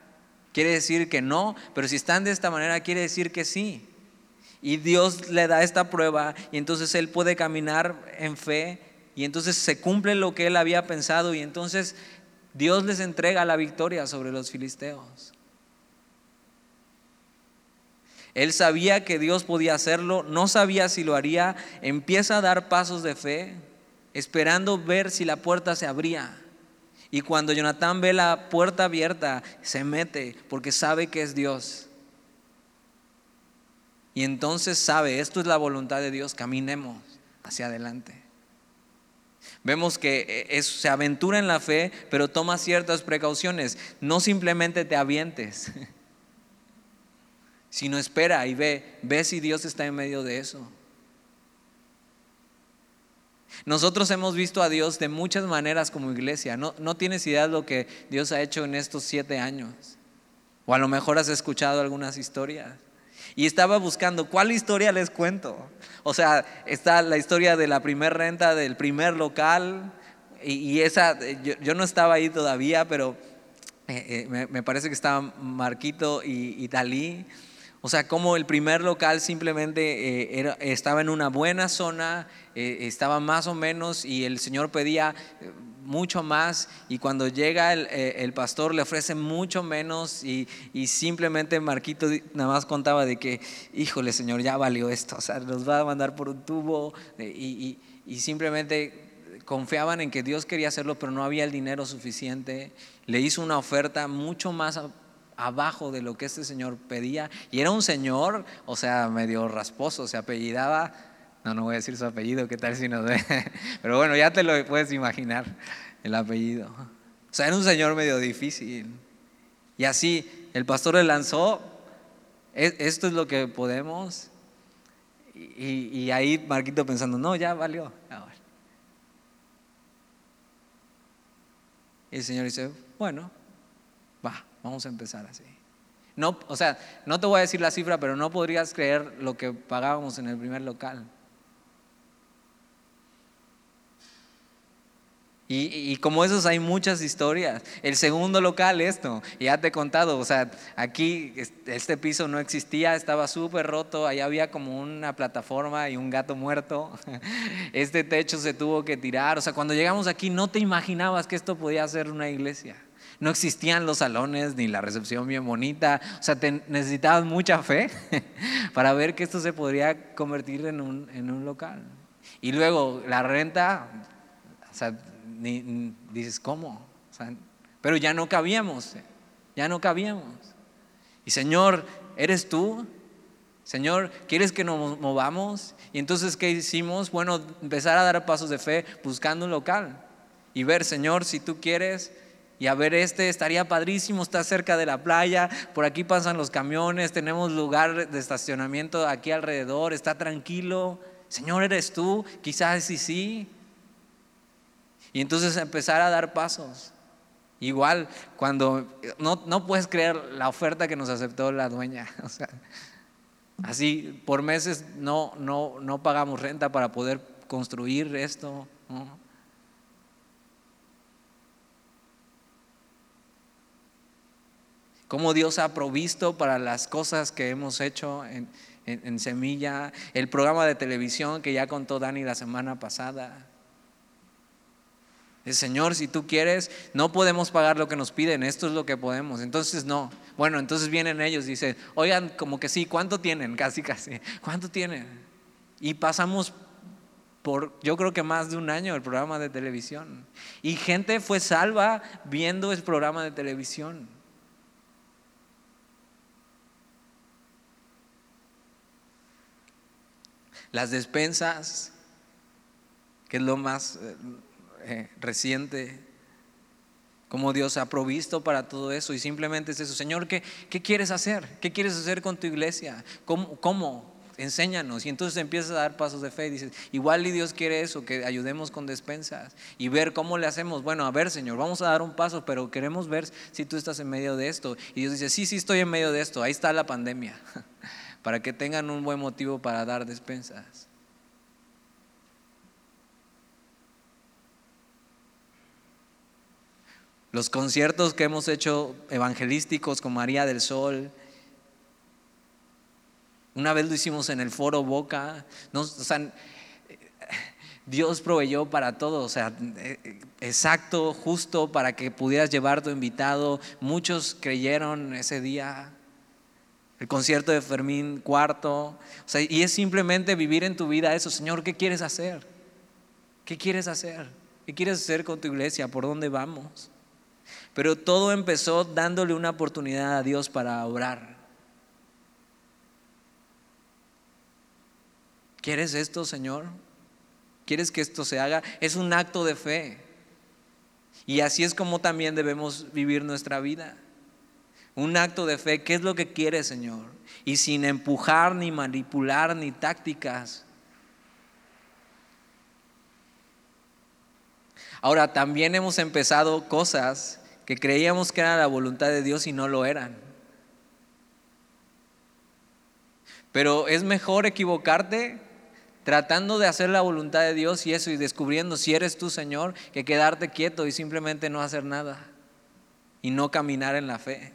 [SPEAKER 1] quiere decir que no, pero si están de esta manera quiere decir que sí. Y Dios le da esta prueba y entonces él puede caminar en fe y entonces se cumple lo que él había pensado y entonces Dios les entrega la victoria sobre los filisteos. Él sabía que Dios podía hacerlo, no sabía si lo haría, empieza a dar pasos de fe, esperando ver si la puerta se abría. Y cuando Jonatán ve la puerta abierta, se mete porque sabe que es Dios. Y entonces sabe, esto es la voluntad de Dios, caminemos hacia adelante. Vemos que eh, se aventura en la fe, pero toma ciertas precauciones. No simplemente te avientes, sino espera y ve, ve si Dios está en medio de eso. Nosotros hemos visto a Dios de muchas maneras como iglesia. No, no tienes idea de lo que Dios ha hecho en estos siete años. O a lo mejor has escuchado algunas historias. Y estaba buscando, ¿cuál historia les cuento? O sea, está la historia de la primer renta del primer local. Y, esa, yo, no estaba ahí todavía, pero eh, eh, me, parece que estaban Marquito y, y Dalí. O sea, como el primer local simplemente eh, estaba en una buena zona, eh, estaba más o menos y el Señor pedía mucho más y cuando llega el, pastor le ofrece mucho menos y, simplemente Marquito nada más contaba de que, híjole Señor, ya valió esto, o sea, nos va a mandar por un tubo y, y simplemente confiaban en que Dios quería hacerlo, pero no había el dinero suficiente. Le hizo una oferta mucho más abajo de lo que este señor pedía. Y era un señor, o sea, medio rasposo, se apellidaba, no, no voy a decir su apellido, qué tal si no ve. Pero bueno, ya te lo puedes imaginar, el apellido. O sea, era un señor medio difícil. Y así, el pastor le lanzó, e, esto es lo que podemos. Y, ahí Marquito pensando, no, ya valió. Y el Señor dice, bueno, va. Vamos a empezar así. No, o sea, no te voy a decir la cifra, pero no podrías creer lo que pagábamos en el primer local. Y, como esos hay muchas historias. El segundo local, esto, ya te he contado, o sea, aquí este piso no existía, estaba súper roto, allá había como una plataforma y un gato muerto. Este techo se tuvo que tirar, o sea, cuando llegamos aquí no te imaginabas que esto podía ser una iglesia. No existían los salones ni la recepción bien bonita. O sea, necesitabas mucha fe para ver que esto se podría convertir en un, en un local. Y luego la renta, o sea, ni, dices, ¿cómo? pero ya no cabíamos, ya no cabíamos. Y Señor, ¿eres tú? Señor, ¿quieres que nos movamos? Y entonces, ¿qué hicimos? Bueno, empezar a dar pasos de fe buscando un local y ver, Señor, si tú quieres, y a ver, este estaría padrísimo, está cerca de la playa, por aquí pasan los camiones, tenemos lugar de estacionamiento aquí alrededor, está tranquilo. Señor, ¿eres tú? Quizás sí, sí. Y entonces empezar a dar pasos. Igual, cuando no, no puedes creer la oferta que nos aceptó la dueña. O sea, así, por meses no, no, no pagamos renta para poder construir esto. Cómo Dios ha provisto para las cosas que hemos hecho en, en, Semilla, el programa de televisión que ya contó Dani la semana pasada. Señor, si tú quieres, no podemos pagar lo que nos piden, esto es lo que podemos. Entonces no. Bueno, entonces vienen ellos dicen, oigan, como que sí, ¿cuánto tienen? Casi, casi. ¿Cuánto tienen? Y pasamos por, yo creo que más de un año el programa de televisión. Y gente fue salva viendo el programa de televisión. Las despensas, que es lo más eh, eh, reciente, como Dios ha provisto para todo eso. Y simplemente es eso, Señor, ¿qué, ¿qué, quieres hacer? ¿Qué quieres hacer con tu iglesia? ¿Cómo? ¿Cómo? Enséñanos. Y entonces empiezas a dar pasos de fe y dices, igual y Dios quiere eso, que ayudemos con despensas y ver cómo le hacemos. Bueno, a ver, Señor, vamos a dar un paso, pero queremos ver si tú estás en medio de esto. Y Dios dice, sí, sí, estoy en medio de esto. Ahí está la pandemia. para que tengan un buen motivo para dar despensas. Los conciertos que hemos hecho evangelísticos con María del Sol, una vez lo hicimos en el foro Boca, Dios proveyó para todo, o sea, exacto, justo para que pudieras llevar tu invitado. Muchos creyeron ese día el concierto de Fermín cuarto. y es simplemente vivir en tu vida eso. Señor, ¿qué quieres hacer? ¿Qué quieres hacer? ¿Qué quieres hacer con tu iglesia? ¿Por dónde vamos? Pero todo empezó dándole una oportunidad a Dios para orar. ¿Quieres esto, Señor? ¿Quieres que esto se haga? Es un acto de fe. Y así es como también debemos vivir nuestra vida un acto de fe, ¿qué es lo que quiere Señor? Y sin empujar, ni manipular, ni tácticas. Ahora, también hemos empezado cosas que creíamos que eran la voluntad de Dios y no lo eran. Pero es mejor equivocarte tratando de hacer la voluntad de Dios y eso y descubriendo si eres tú, Señor, que quedarte quieto y simplemente no hacer nada y no caminar en la fe.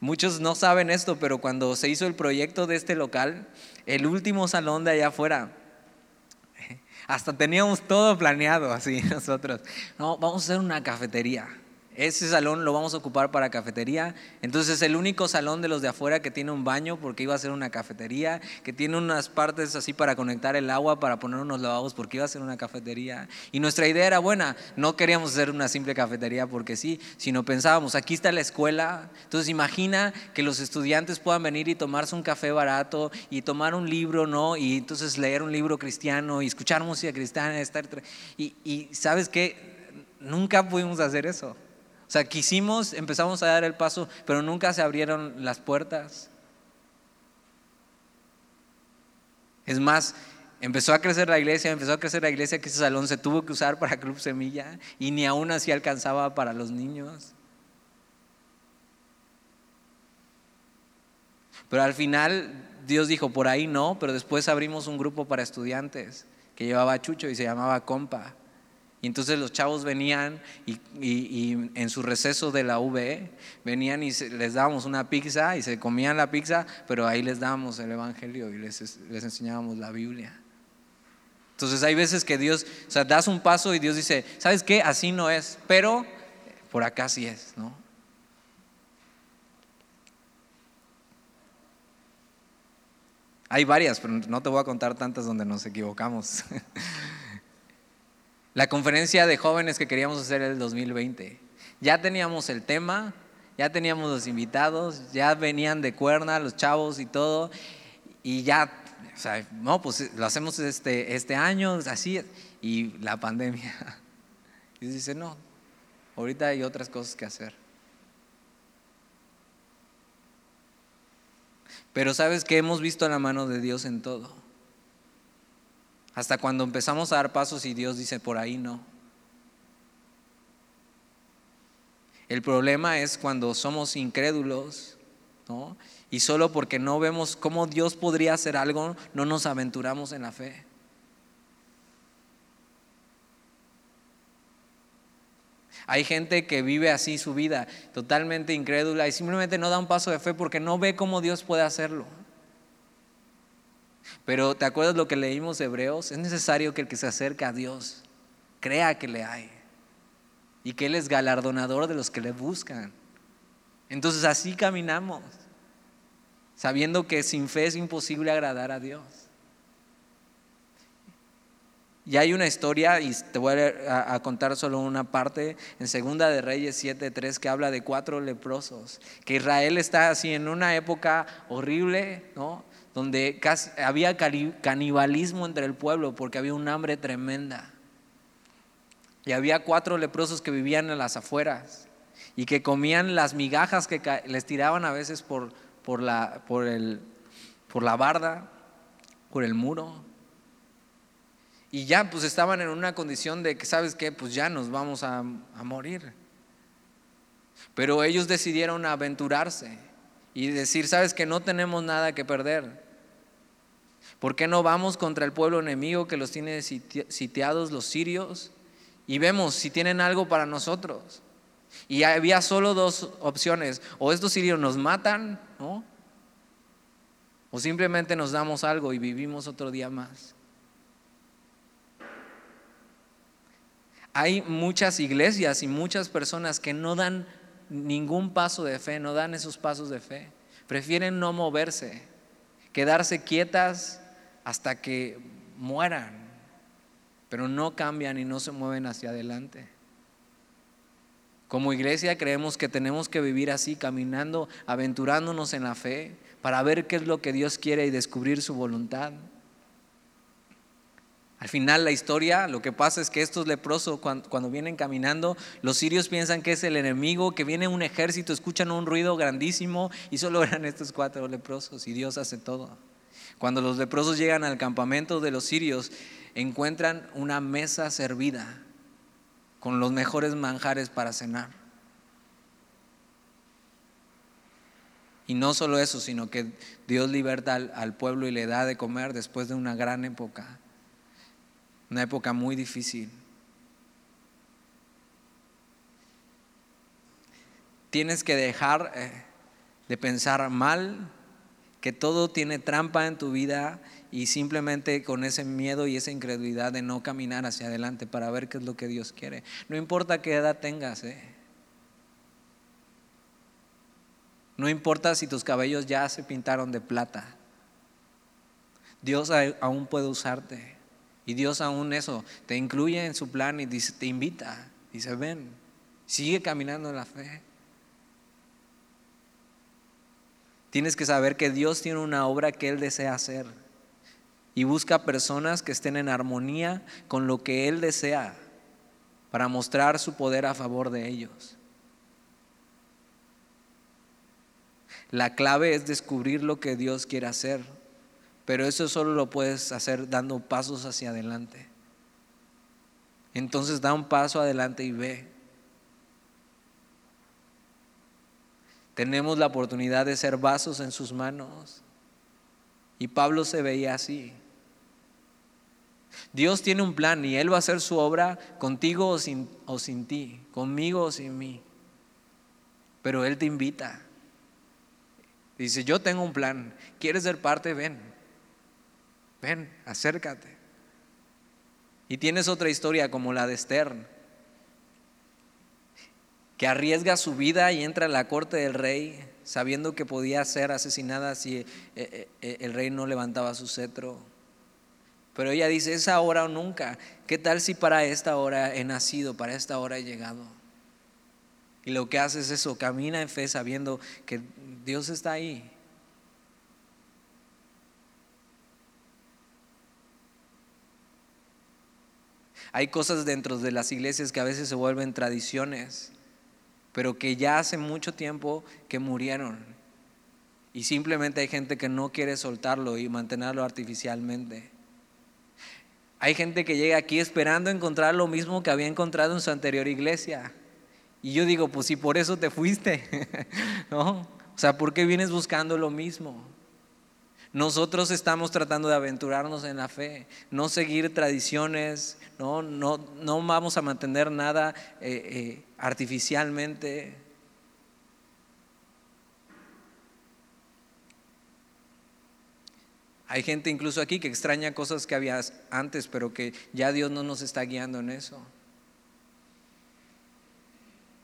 [SPEAKER 1] Muchos no saben esto, pero cuando se hizo el proyecto de este local, el último salón de allá afuera, hasta teníamos todo planeado así nosotros. No, vamos a hacer una cafetería. Ese salón lo vamos a ocupar para cafetería. Entonces es el único salón de los de afuera que tiene un baño porque iba a ser una cafetería, que tiene unas partes así para conectar el agua, para poner unos lavabos porque iba a ser una cafetería. Y nuestra idea era buena, no queríamos hacer una simple cafetería porque sí, sino pensábamos, aquí está la escuela. Entonces imagina que los estudiantes puedan venir y tomarse un café barato y tomar un libro, ¿no? Y entonces leer un libro cristiano y escuchar música cristiana. Estar... Y, y sabes qué, nunca pudimos hacer eso. O sea, quisimos, empezamos a dar el paso, pero nunca se abrieron las puertas. Es más, empezó a crecer la iglesia, empezó a crecer la iglesia que ese salón se tuvo que usar para Club Semilla y ni aún así alcanzaba para los niños. Pero al final Dios dijo, por ahí no, pero después abrimos un grupo para estudiantes que llevaba Chucho y se llamaba Compa. Y entonces los chavos venían y, en su receso de la VE, venían y les dábamos una pizza y se comían la pizza, pero ahí les dábamos el Evangelio y les, les enseñábamos la Biblia. Entonces hay veces que Dios, o sea, das un paso y Dios dice, ¿sabes qué? Así no es, pero por acá sí es, ¿no? Hay varias, pero no te voy a contar tantas donde nos equivocamos. La conferencia de jóvenes que queríamos hacer el 2020. Ya teníamos el tema, ya teníamos los invitados, ya venían de cuerna los chavos y todo, y ya, o sea, no, pues lo hacemos este, este año, así, y la pandemia. Y dice, no, ahorita hay otras cosas que hacer. Pero sabes que hemos visto la mano de Dios en todo. Hasta cuando empezamos a dar pasos y Dios dice, por ahí no. El problema es cuando somos incrédulos, ¿no? Y solo porque no vemos cómo Dios podría hacer algo, no nos aventuramos en la fe. Hay gente que vive así su vida, totalmente incrédula y simplemente no da un paso de fe porque no ve cómo Dios puede hacerlo. Pero ¿te acuerdas lo que leímos Hebreos? Es necesario que el que se acerca a Dios crea que le hay y que Él es galardonador de los que le buscan. Entonces así caminamos, sabiendo que sin fe es imposible agradar a Dios. Y hay una historia, y te voy a, contar solo una parte, en Segunda de Reyes 7.3, que habla de cuatro leprosos, que Israel está así en una época horrible, ¿no? Donde había canibalismo entre el pueblo porque había un hambre tremenda. Y había cuatro leprosos que vivían en las afueras y que comían las migajas que les tiraban a veces por, por, la, por, el, por la barda, por el muro. Y ya pues estaban en una condición de que, ¿sabes qué? Pues ya nos vamos a morir. Pero ellos decidieron aventurarse y decir, ¿sabes que no tenemos nada que perder? ¿Por qué no vamos contra el pueblo enemigo que los tiene sitiados los sirios? Y vemos si tienen algo para nosotros. Y había solo dos opciones. O estos sirios nos matan. O simplemente nos damos algo y vivimos otro día más. Hay muchas iglesias y muchas personas que no dan ningún paso de fe, no dan esos pasos de fe. Prefieren no moverse, quedarse quietas hasta que mueran, pero no cambian y no se mueven hacia adelante. Como iglesia creemos que tenemos que vivir así, caminando, aventurándonos en la fe, para ver qué es lo que Dios quiere y descubrir su voluntad. Al final la historia, lo que pasa es que estos leprosos cuando, vienen caminando, los sirios piensan que es el enemigo, que viene un ejército, escuchan un ruido grandísimo y solo eran estos cuatro leprosos y Dios hace todo. Cuando los leprosos llegan al campamento de los sirios, encuentran una mesa servida con los mejores manjares para cenar. Y no solo eso, sino que Dios liberta al pueblo y le da de comer después de una gran época una época muy difícil. Tienes que dejar eh, de pensar mal, que todo tiene trampa en tu vida y simplemente con ese miedo y esa incredulidad de no caminar hacia adelante para ver qué es lo que Dios quiere. No importa qué edad tengas, eh. no importa si tus cabellos ya se pintaron de plata, Dios aún puede usarte. Y Dios aún eso te incluye en su plan y te invita. Dice, ven, sigue caminando en la fe. Tienes que saber que Dios tiene una obra que Él desea hacer. Y busca personas que estén en armonía con lo que Él desea para mostrar su poder a favor de ellos. La clave es descubrir lo que Dios quiere hacer pero eso solo lo puedes hacer dando pasos hacia adelante. Entonces da un paso adelante y ve. Tenemos la oportunidad de ser vasos en sus manos. Y Pablo se veía así. Dios tiene un plan y Él va a hacer su obra contigo o sin, o sin ti, conmigo o sin mí. Pero Él te invita. Dice, yo tengo un plan. ¿Quieres ser parte? Ven ven, acércate. Y tienes otra historia como la de Stern, que arriesga su vida y entra a la corte del rey sabiendo que podía ser asesinada si eh, eh, eh, el rey no levantaba su cetro. Pero ella dice, es ahora o nunca. ¿Qué tal si para esta hora he nacido, para esta hora he llegado? Y lo que hace es eso, camina en fe sabiendo que Dios está ahí. Hay cosas dentro de las iglesias que a veces se vuelven tradiciones, pero que ya hace mucho tiempo que murieron. Y simplemente hay gente que no quiere soltarlo y mantenerlo artificialmente. Hay gente que llega aquí esperando encontrar lo mismo que había encontrado en su anterior iglesia. Y yo digo, pues si por eso te fuiste, ¿no? O sea, ¿por qué vienes buscando lo mismo? Nosotros estamos tratando de aventurarnos en la fe, no seguir tradiciones, no, no, no vamos a mantener nada eh, eh, artificialmente. Hay gente incluso aquí que extraña cosas que había antes, pero que ya Dios no nos está guiando en eso.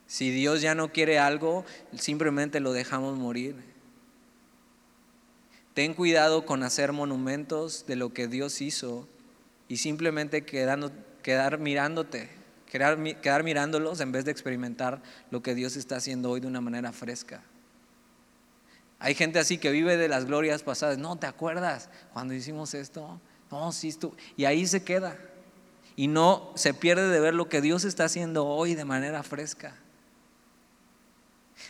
[SPEAKER 1] Si Dios ya no quiere algo, simplemente lo dejamos morir. Ten cuidado con hacer monumentos de lo que Dios hizo y simplemente quedando, quedar mirándote, quedar, quedar mirándolos en vez de experimentar lo que Dios está haciendo hoy de una manera fresca. Hay gente así que vive de las glorias pasadas. No, ¿te acuerdas cuando hicimos esto? No, sí, estuvo. Y ahí se queda. Y no se pierde de ver lo que Dios está haciendo hoy de manera fresca.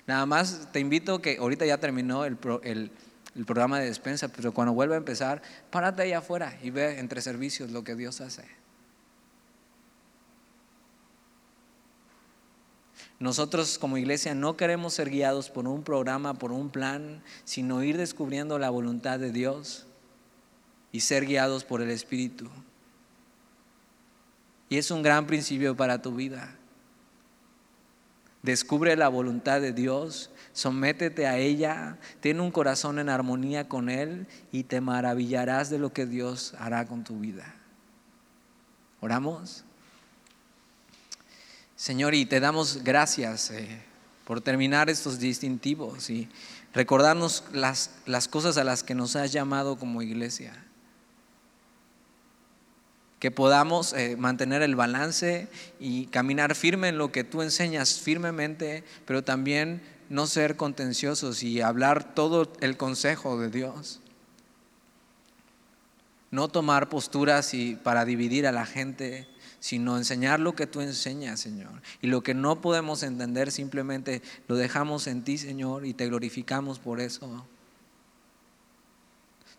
[SPEAKER 1] Nada más te invito que ahorita ya terminó el, el, el programa de despensa, pero cuando vuelva a empezar, párate ahí afuera y ve entre servicios lo que Dios hace. Nosotros como iglesia no queremos ser guiados por un programa, por un plan, sino ir descubriendo la voluntad de Dios y ser guiados por el Espíritu. Y es un gran principio para tu vida. Descubre la voluntad de Dios sométete a ella, ten un corazón en armonía con Él y te maravillarás de lo que Dios hará con tu vida. ¿Oramos? Señor, y te damos gracias eh, por terminar estos distintivos y recordarnos las, las cosas a las que nos has llamado como iglesia. Que podamos eh, mantener el balance y caminar firme en lo que tú enseñas firmemente, pero también no ser contenciosos y hablar todo el consejo de Dios. No tomar posturas y para dividir a la gente, sino enseñar lo que tú enseñas, Señor. Y lo que no podemos entender simplemente lo dejamos en ti, Señor, y te glorificamos por eso.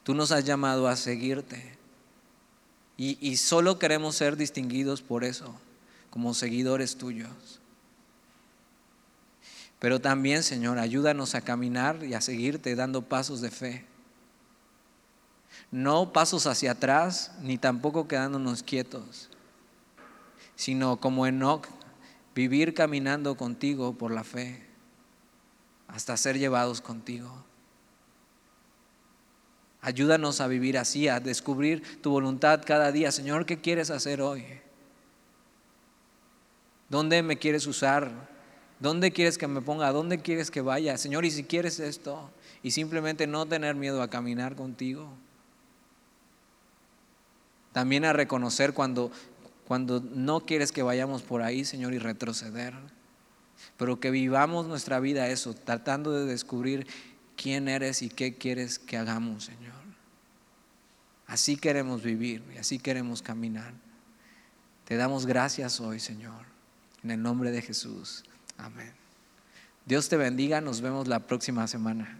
[SPEAKER 1] Tú nos has llamado a seguirte. Y, solo queremos ser distinguidos por eso, como seguidores tuyos. Pero también, Señor, ayúdanos a caminar y a seguirte dando pasos de fe. No pasos hacia atrás, ni tampoco quedándonos quietos, sino como Enoch, vivir caminando contigo por la fe, hasta ser llevados contigo. Ayúdanos a vivir así, a descubrir tu voluntad cada día. Señor, ¿qué quieres hacer hoy? ¿Dónde me quieres usar? ¿Dónde quieres que me ponga? ¿Dónde quieres que vaya? Señor, y si quieres esto, y simplemente no tener miedo a caminar contigo. También a reconocer cuando, cuando no quieres que vayamos por ahí, Señor, y retroceder. Pero que vivamos nuestra vida eso, tratando de descubrir quién eres y qué quieres que hagamos, Señor. Así queremos vivir y así queremos caminar. Te damos gracias hoy, Señor, en el nombre de Jesús. Amén. Dios te bendiga, nos vemos la próxima semana.